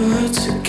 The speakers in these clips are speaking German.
words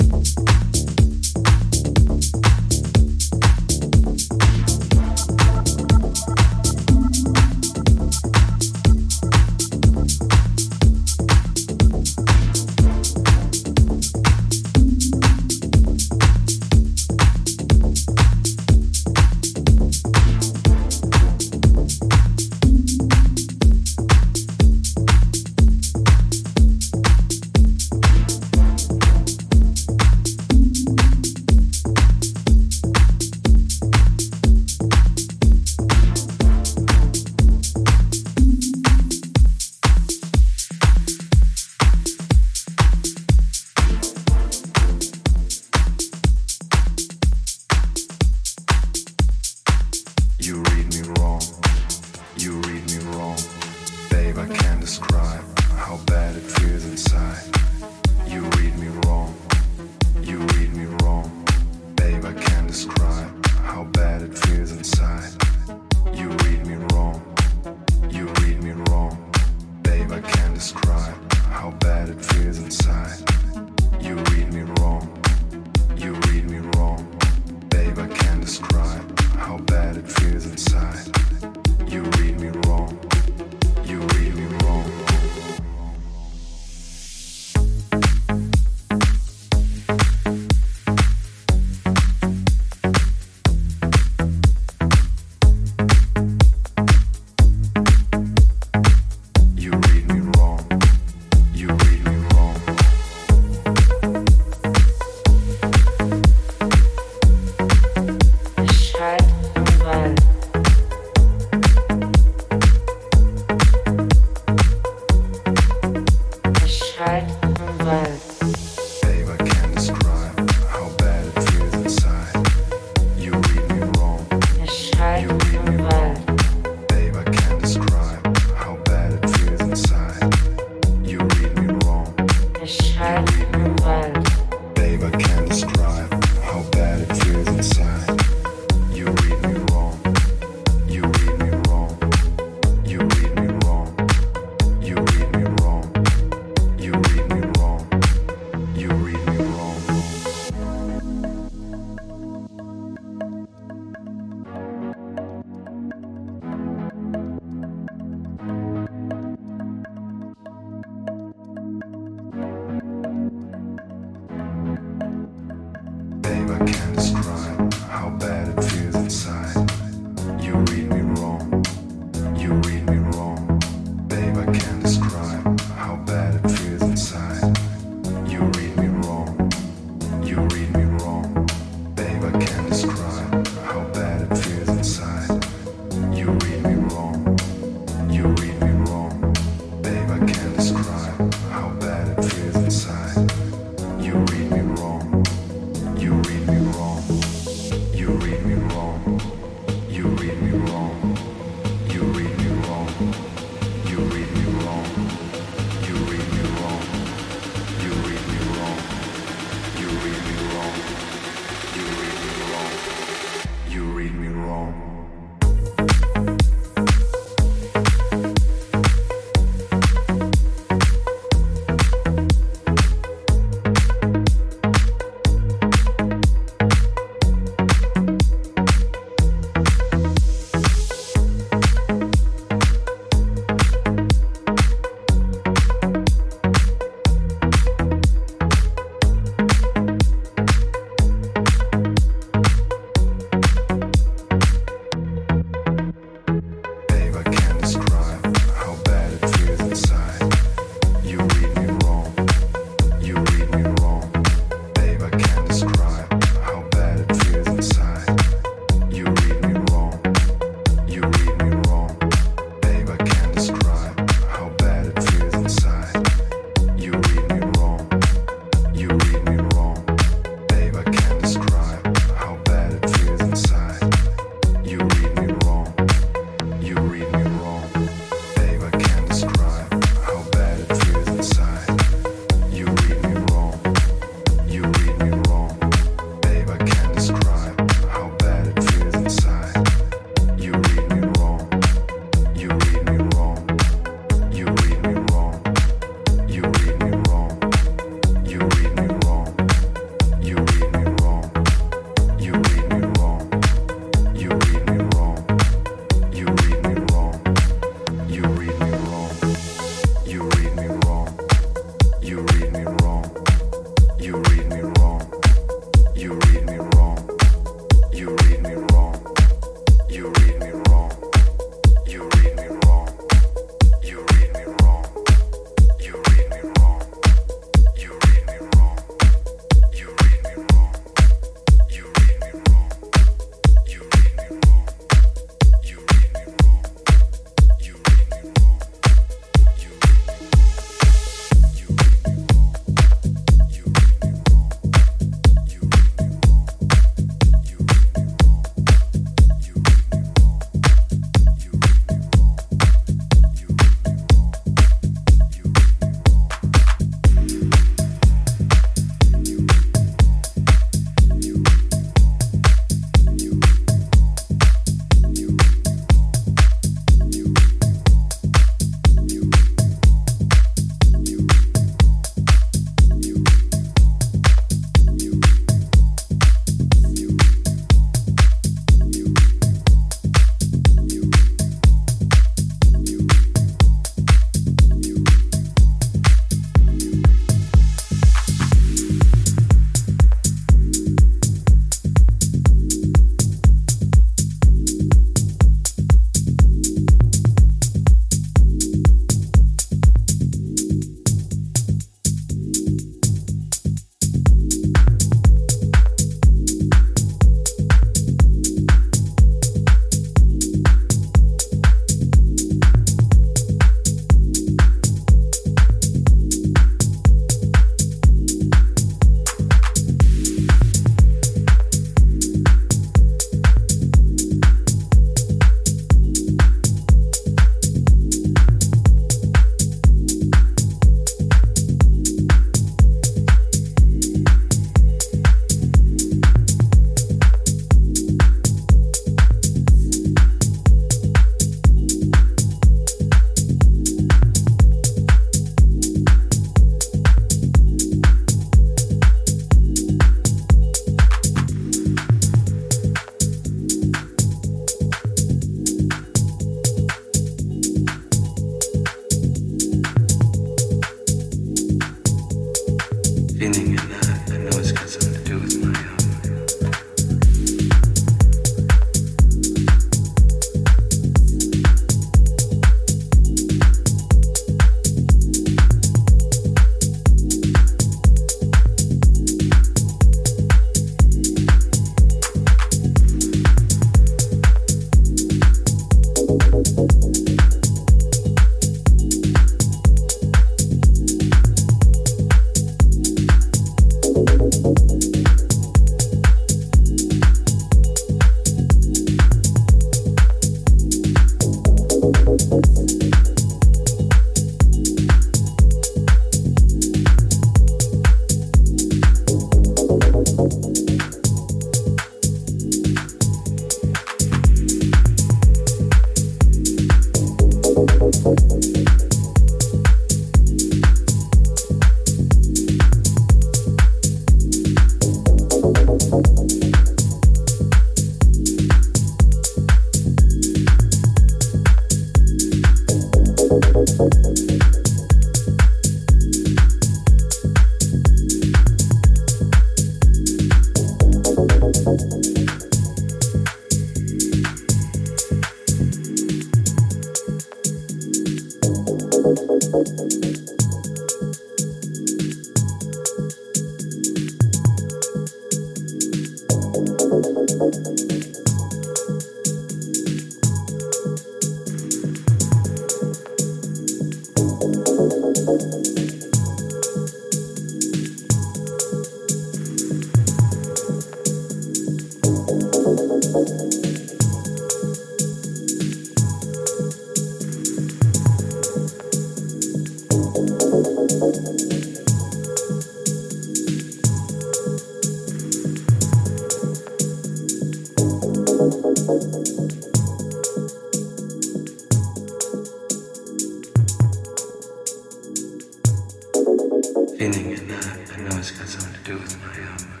inning and that. I know it's got something to do with my um,